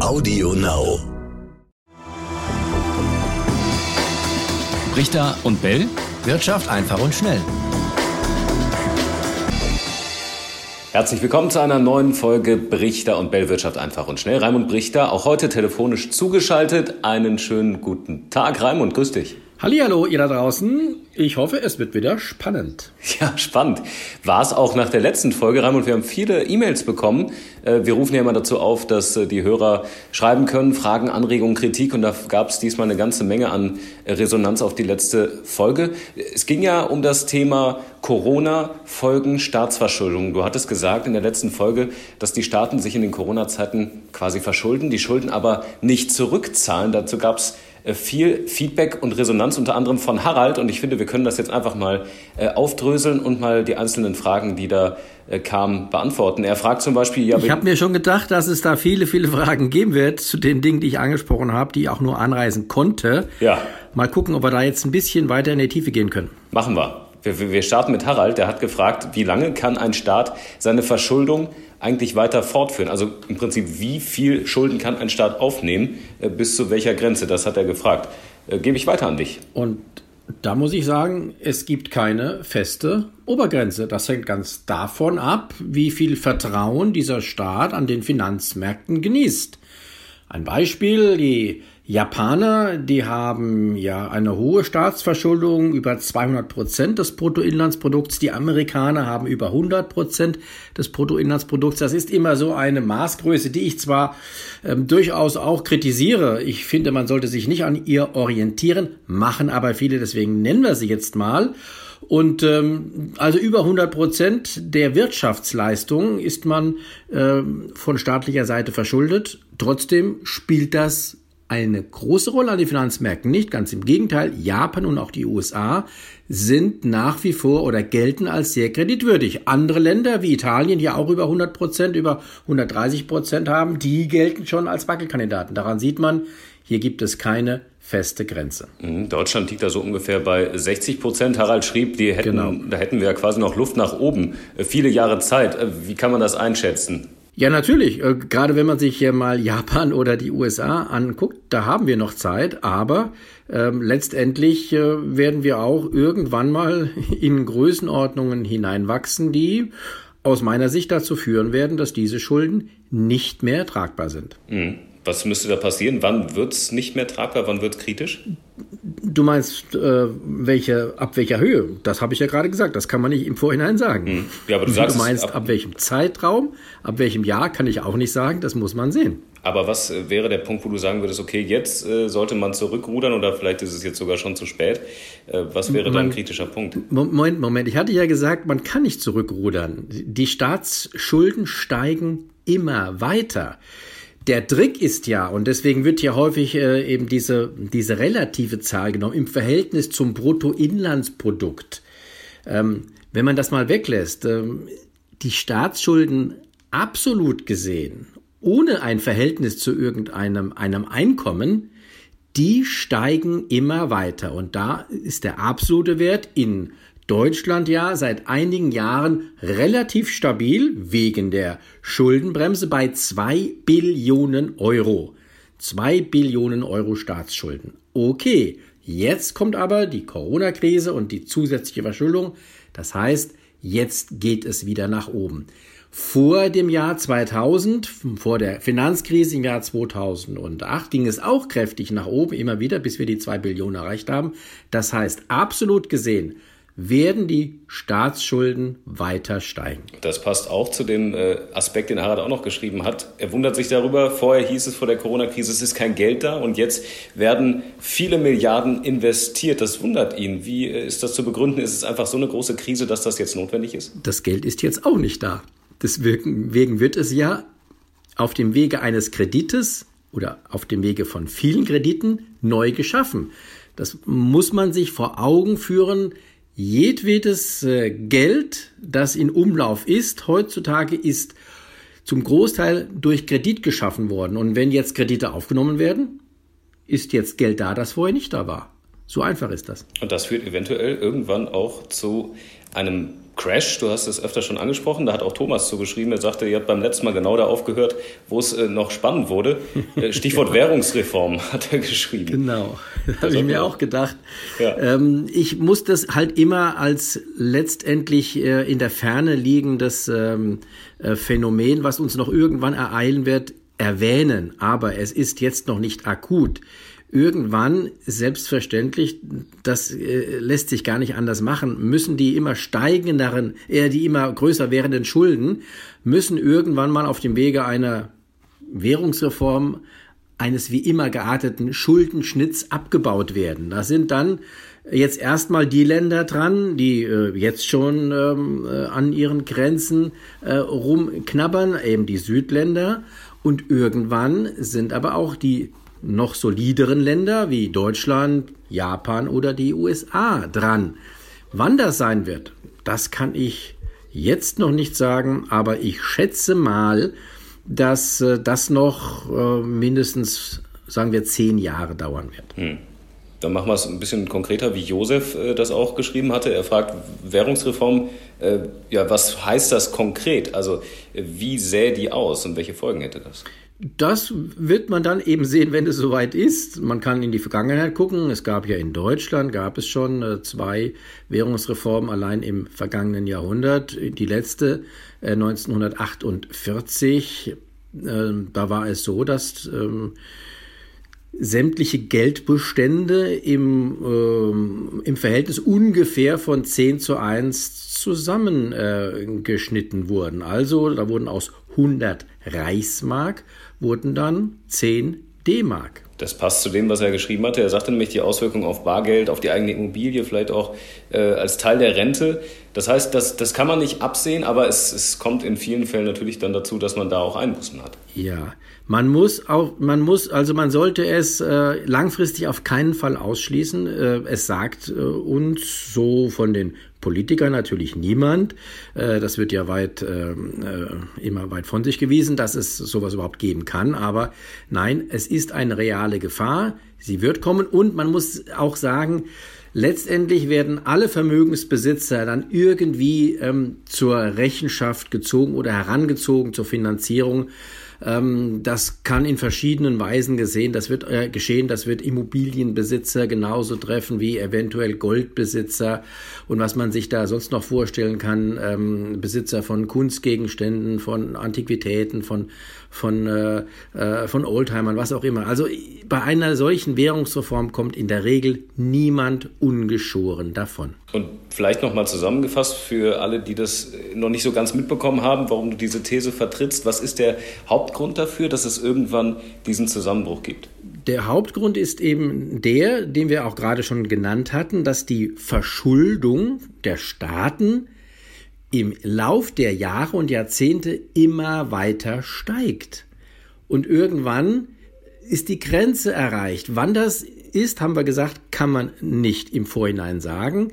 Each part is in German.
Audio Now. Richter und Bell. Wirtschaft einfach und schnell. Herzlich willkommen zu einer neuen Folge Brichter und Bell Wirtschaft einfach und schnell. Raimund Brichter, auch heute telefonisch zugeschaltet. Einen schönen guten Tag. Raimund, grüß dich. Hallihallo, ihr da draußen. Ich hoffe, es wird wieder spannend. Ja, spannend. War es auch nach der letzten Folge, Raimund. Wir haben viele E-Mails bekommen. Äh, wir rufen ja immer dazu auf, dass äh, die Hörer schreiben können, Fragen, Anregungen, Kritik. Und da gab es diesmal eine ganze Menge an äh, Resonanz auf die letzte Folge. Es ging ja um das Thema Corona-Folgen, Staatsverschuldung. Du hattest gesagt in der letzten Folge, dass die Staaten sich in den Corona-Zeiten quasi verschulden, die Schulden aber nicht zurückzahlen. Dazu gab es viel Feedback und Resonanz, unter anderem von Harald. Und ich finde, wir können das jetzt einfach mal äh, aufdröseln und mal die einzelnen Fragen, die da äh, kamen, beantworten. Er fragt zum Beispiel, ja, ich habe mir schon gedacht, dass es da viele, viele Fragen geben wird zu den Dingen, die ich angesprochen habe, die ich auch nur anreisen konnte. Ja. Mal gucken, ob wir da jetzt ein bisschen weiter in die Tiefe gehen können. Machen wir. Wir, wir starten mit Harald. Der hat gefragt, wie lange kann ein Staat seine Verschuldung eigentlich weiter fortführen? Also im Prinzip, wie viel Schulden kann ein Staat aufnehmen, äh, bis zu welcher Grenze? Das hat er gefragt. Äh, gebe ich weiter an dich. Und da muss ich sagen, es gibt keine feste Obergrenze. Das hängt ganz davon ab, wie viel Vertrauen dieser Staat an den Finanzmärkten genießt. Ein Beispiel, die Japaner, die haben ja eine hohe Staatsverschuldung, über 200 Prozent des Bruttoinlandsprodukts. Die Amerikaner haben über 100 Prozent des Bruttoinlandsprodukts. Das ist immer so eine Maßgröße, die ich zwar ähm, durchaus auch kritisiere. Ich finde, man sollte sich nicht an ihr orientieren, machen aber viele, deswegen nennen wir sie jetzt mal. Und ähm, also über 100 Prozent der Wirtschaftsleistung ist man ähm, von staatlicher Seite verschuldet. Trotzdem spielt das eine große Rolle an den Finanzmärkten nicht. Ganz im Gegenteil, Japan und auch die USA sind nach wie vor oder gelten als sehr kreditwürdig. Andere Länder wie Italien, die auch über 100 Prozent, über 130 Prozent haben, die gelten schon als Wackelkandidaten. Daran sieht man, hier gibt es keine feste Grenze. Mhm, Deutschland liegt da so ungefähr bei 60 Prozent. Harald schrieb, die hätten, genau. da hätten wir ja quasi noch Luft nach oben. Äh, viele Jahre Zeit. Äh, wie kann man das einschätzen? Ja, natürlich. Äh, gerade wenn man sich hier mal Japan oder die USA anguckt, da haben wir noch Zeit, aber ähm, letztendlich äh, werden wir auch irgendwann mal in Größenordnungen hineinwachsen, die aus meiner Sicht dazu führen werden, dass diese Schulden nicht mehr tragbar sind. Mhm. Was müsste da passieren? Wann wird es nicht mehr tragbar? Wann wird es kritisch? Du meinst, äh, welche, ab welcher Höhe? Das habe ich ja gerade gesagt. Das kann man nicht im Vorhinein sagen. Hm. Ja, aber du, sagst du meinst, ab, ab, welchem Zeitraum, ab welchem Jahr, kann ich auch nicht sagen. Das muss man sehen. Aber was äh, wäre der Punkt, wo du sagen würdest, okay, jetzt äh, sollte man zurückrudern oder vielleicht ist es jetzt sogar schon zu spät? Äh, was wäre dein kritischer Punkt? Moment, Moment. Ich hatte ja gesagt, man kann nicht zurückrudern. Die Staatsschulden steigen immer weiter. Der Trick ist ja, und deswegen wird hier häufig äh, eben diese, diese relative Zahl genommen, im Verhältnis zum Bruttoinlandsprodukt. Ähm, wenn man das mal weglässt, ähm, die Staatsschulden absolut gesehen, ohne ein Verhältnis zu irgendeinem einem Einkommen, die steigen immer weiter. Und da ist der absolute Wert in Deutschland ja seit einigen Jahren relativ stabil wegen der Schuldenbremse bei zwei Billionen Euro. Zwei Billionen Euro Staatsschulden. Okay, jetzt kommt aber die Corona-Krise und die zusätzliche Verschuldung. Das heißt, jetzt geht es wieder nach oben. Vor dem Jahr 2000, vor der Finanzkrise im Jahr 2008, ging es auch kräftig nach oben, immer wieder, bis wir die zwei Billionen erreicht haben. Das heißt, absolut gesehen, werden die Staatsschulden weiter steigen. Das passt auch zu dem äh, Aspekt, den Harald auch noch geschrieben hat. Er wundert sich darüber, vorher hieß es vor der Corona-Krise, es ist kein Geld da und jetzt werden viele Milliarden investiert. Das wundert ihn. Wie äh, ist das zu begründen? Ist es einfach so eine große Krise, dass das jetzt notwendig ist? Das Geld ist jetzt auch nicht da. Deswegen wird es ja auf dem Wege eines Kredites oder auf dem Wege von vielen Krediten neu geschaffen. Das muss man sich vor Augen führen jedwedes äh, Geld, das in Umlauf ist, heutzutage ist zum Großteil durch Kredit geschaffen worden. Und wenn jetzt Kredite aufgenommen werden, ist jetzt Geld da, das vorher nicht da war. So einfach ist das. Und das führt eventuell irgendwann auch zu einem Crash, du hast es öfter schon angesprochen, da hat auch Thomas zugeschrieben, er sagte, ihr habt beim letzten Mal genau da aufgehört, wo es äh, noch spannend wurde. Äh, Stichwort Währungsreform hat er geschrieben. Genau, habe ich mir auch gedacht. Ja. Ähm, ich muss das halt immer als letztendlich äh, in der Ferne liegendes ähm, äh, Phänomen, was uns noch irgendwann ereilen wird, erwähnen. Aber es ist jetzt noch nicht akut irgendwann selbstverständlich, das äh, lässt sich gar nicht anders machen, müssen die immer steigenderen, eher die immer größer werdenden Schulden, müssen irgendwann mal auf dem Wege einer Währungsreform eines wie immer gearteten Schuldenschnitts abgebaut werden. Das sind dann jetzt erstmal die Länder dran, die äh, jetzt schon ähm, äh, an ihren Grenzen äh, rumknabbern, eben die Südländer. Und irgendwann sind aber auch die noch solideren Länder wie Deutschland, Japan oder die USA dran. Wann das sein wird, das kann ich jetzt noch nicht sagen, aber ich schätze mal, dass äh, das noch äh, mindestens, sagen wir, zehn Jahre dauern wird. Hm. Dann machen wir es ein bisschen konkreter, wie Josef äh, das auch geschrieben hatte. Er fragt, Währungsreform, äh, ja, was heißt das konkret? Also wie sähe die aus und welche Folgen hätte das? Das wird man dann eben sehen, wenn es soweit ist. Man kann in die Vergangenheit gucken. Es gab ja in Deutschland, gab es schon äh, zwei Währungsreformen allein im vergangenen Jahrhundert. Die letzte äh, 1948. Äh, da war es so, dass ähm, sämtliche Geldbestände im, ähm, im Verhältnis ungefähr von 10 zu 1 zusammengeschnitten wurden. Also da wurden aus 100 Reichsmark wurden dann 10 D-Mark. Das passt zu dem, was er geschrieben hatte. Er sagte nämlich die Auswirkungen auf Bargeld, auf die eigene Immobilie, vielleicht auch äh, als Teil der Rente. Das heißt, das, das kann man nicht absehen, aber es, es kommt in vielen Fällen natürlich dann dazu, dass man da auch Einbußen hat. Ja, man muss auch, man muss, also man sollte es äh, langfristig auf keinen Fall ausschließen. Äh, es sagt äh, uns so von den Politikern natürlich niemand. Äh, das wird ja weit, äh, äh, immer weit von sich gewiesen, dass es sowas überhaupt geben kann. Aber nein, es ist eine reale Gefahr. Sie wird kommen und man muss auch sagen, Letztendlich werden alle Vermögensbesitzer dann irgendwie ähm, zur Rechenschaft gezogen oder herangezogen zur Finanzierung. Ähm, das kann in verschiedenen Weisen gesehen, das wird äh, geschehen, das wird Immobilienbesitzer genauso treffen wie eventuell Goldbesitzer. Und was man sich da sonst noch vorstellen kann, ähm, Besitzer von Kunstgegenständen, von Antiquitäten, von von, äh, äh, von Oldtimern, was auch immer. Also bei einer solchen Währungsreform kommt in der Regel niemand ungeschoren davon. Und vielleicht nochmal zusammengefasst für alle, die das noch nicht so ganz mitbekommen haben, warum du diese These vertrittst. Was ist der Hauptgrund dafür, dass es irgendwann diesen Zusammenbruch gibt? Der Hauptgrund ist eben der, den wir auch gerade schon genannt hatten, dass die Verschuldung der Staaten im Lauf der Jahre und Jahrzehnte immer weiter steigt. Und irgendwann ist die Grenze erreicht. Wann das ist, haben wir gesagt, kann man nicht im Vorhinein sagen.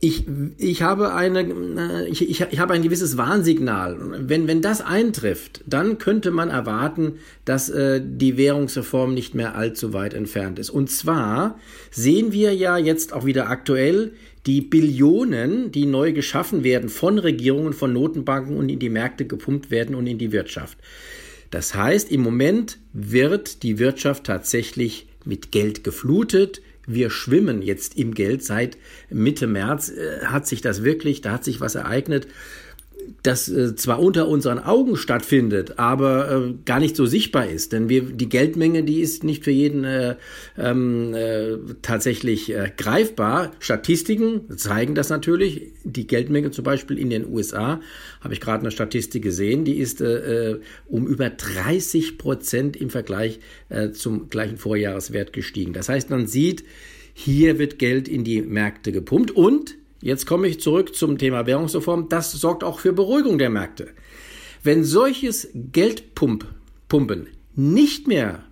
Ich, ich habe eine, ich, ich, ich habe ein gewisses Warnsignal. Wenn, wenn das eintrifft, dann könnte man erwarten, dass äh, die Währungsreform nicht mehr allzu weit entfernt ist. Und zwar sehen wir ja jetzt auch wieder aktuell die Billionen, die neu geschaffen werden von Regierungen, von Notenbanken und in die Märkte gepumpt werden und in die Wirtschaft. Das heißt, im Moment wird die Wirtschaft tatsächlich mit Geld geflutet. Wir schwimmen jetzt im Geld. Seit Mitte März äh, hat sich das wirklich, da hat sich was ereignet das äh, zwar unter unseren Augen stattfindet, aber äh, gar nicht so sichtbar ist. Denn wir, die Geldmenge, die ist nicht für jeden äh, ähm, äh, tatsächlich äh, greifbar. Statistiken zeigen das natürlich. Die Geldmenge zum Beispiel in den USA, habe ich gerade eine Statistik gesehen, die ist äh, äh um über 30 Prozent im Vergleich äh, zum gleichen Vorjahreswert gestiegen. Das heißt, man sieht, hier wird Geld in die Märkte gepumpt und Jetzt komme ich zurück zum Thema Währungsreform. Das sorgt auch für Beruhigung der Märkte. Wenn solches Geldpumpen nicht mehr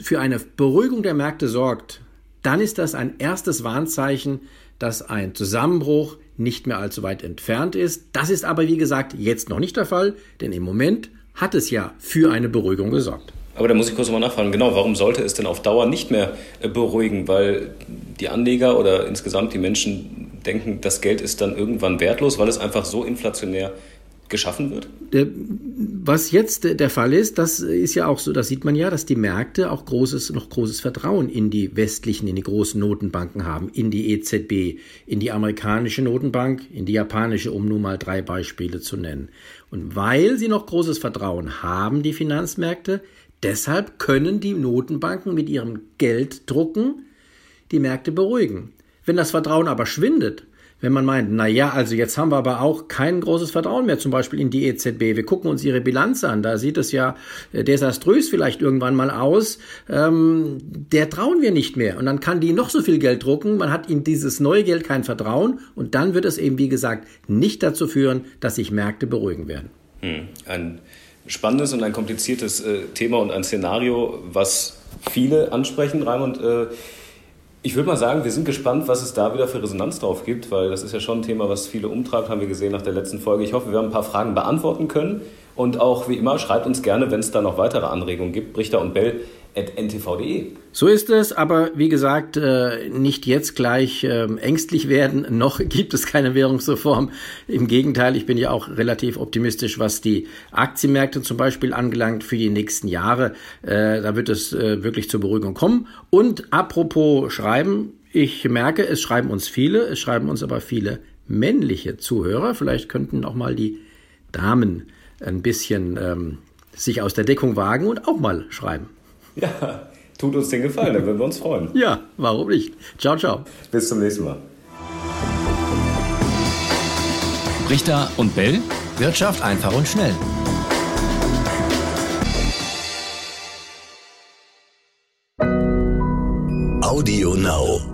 für eine Beruhigung der Märkte sorgt, dann ist das ein erstes Warnzeichen, dass ein Zusammenbruch nicht mehr allzu weit entfernt ist. Das ist aber, wie gesagt, jetzt noch nicht der Fall, denn im Moment hat es ja für eine Beruhigung gesorgt. Aber da muss ich kurz nochmal nachfragen, genau, warum sollte es denn auf Dauer nicht mehr äh, beruhigen? Weil die Anleger oder insgesamt die Menschen denken, das Geld ist dann irgendwann wertlos, weil es einfach so inflationär geschaffen wird? Was jetzt der Fall ist, das ist ja auch so, das sieht man ja, dass die Märkte auch großes, noch großes Vertrauen in die westlichen, in die großen Notenbanken haben, in die EZB, in die amerikanische Notenbank, in die japanische, um nur mal drei Beispiele zu nennen. Und weil sie noch großes Vertrauen haben, die Finanzmärkte, deshalb können die Notenbanken mit ihrem Gelddrucken die Märkte beruhigen. Wenn das Vertrauen aber schwindet, wenn man meint, na ja, also jetzt haben wir aber auch kein großes Vertrauen mehr, zum Beispiel in die EZB. Wir gucken uns ihre Bilanz an, da sieht es ja äh, desaströs vielleicht irgendwann mal aus. Ähm, der trauen wir nicht mehr. Und dann kann die noch so viel Geld drucken, man hat in dieses neue Geld kein Vertrauen und dann wird es eben, wie gesagt, nicht dazu führen, dass sich Märkte beruhigen werden. Hm. Ein spannendes und ein kompliziertes äh, Thema und ein Szenario, was viele ansprechen, Raimund. Äh, ich würde mal sagen, wir sind gespannt, was es da wieder für Resonanz drauf gibt, weil das ist ja schon ein Thema, was viele umtreibt, haben wir gesehen nach der letzten Folge. Ich hoffe, wir haben ein paar Fragen beantworten können. Und auch wie immer, schreibt uns gerne, wenn es da noch weitere Anregungen gibt. Brichter und Bell ntv.de. So ist es, aber wie gesagt, äh, nicht jetzt gleich ähm, ängstlich werden. Noch gibt es keine Währungsreform. Im Gegenteil, ich bin ja auch relativ optimistisch, was die Aktienmärkte zum Beispiel angelangt für die nächsten Jahre. Äh, da wird es äh, wirklich zur Beruhigung kommen. Und apropos Schreiben, ich merke, es schreiben uns viele, es schreiben uns aber viele männliche Zuhörer. Vielleicht könnten auch mal die Damen ein bisschen ähm, sich aus der Deckung wagen und auch mal schreiben. Ja, tut uns den Gefallen, dann würden wir uns freuen. Ja, warum nicht? Ciao, ciao. Bis zum nächsten Mal. Richter und Bell. Wirtschaft einfach und schnell. Audio Now.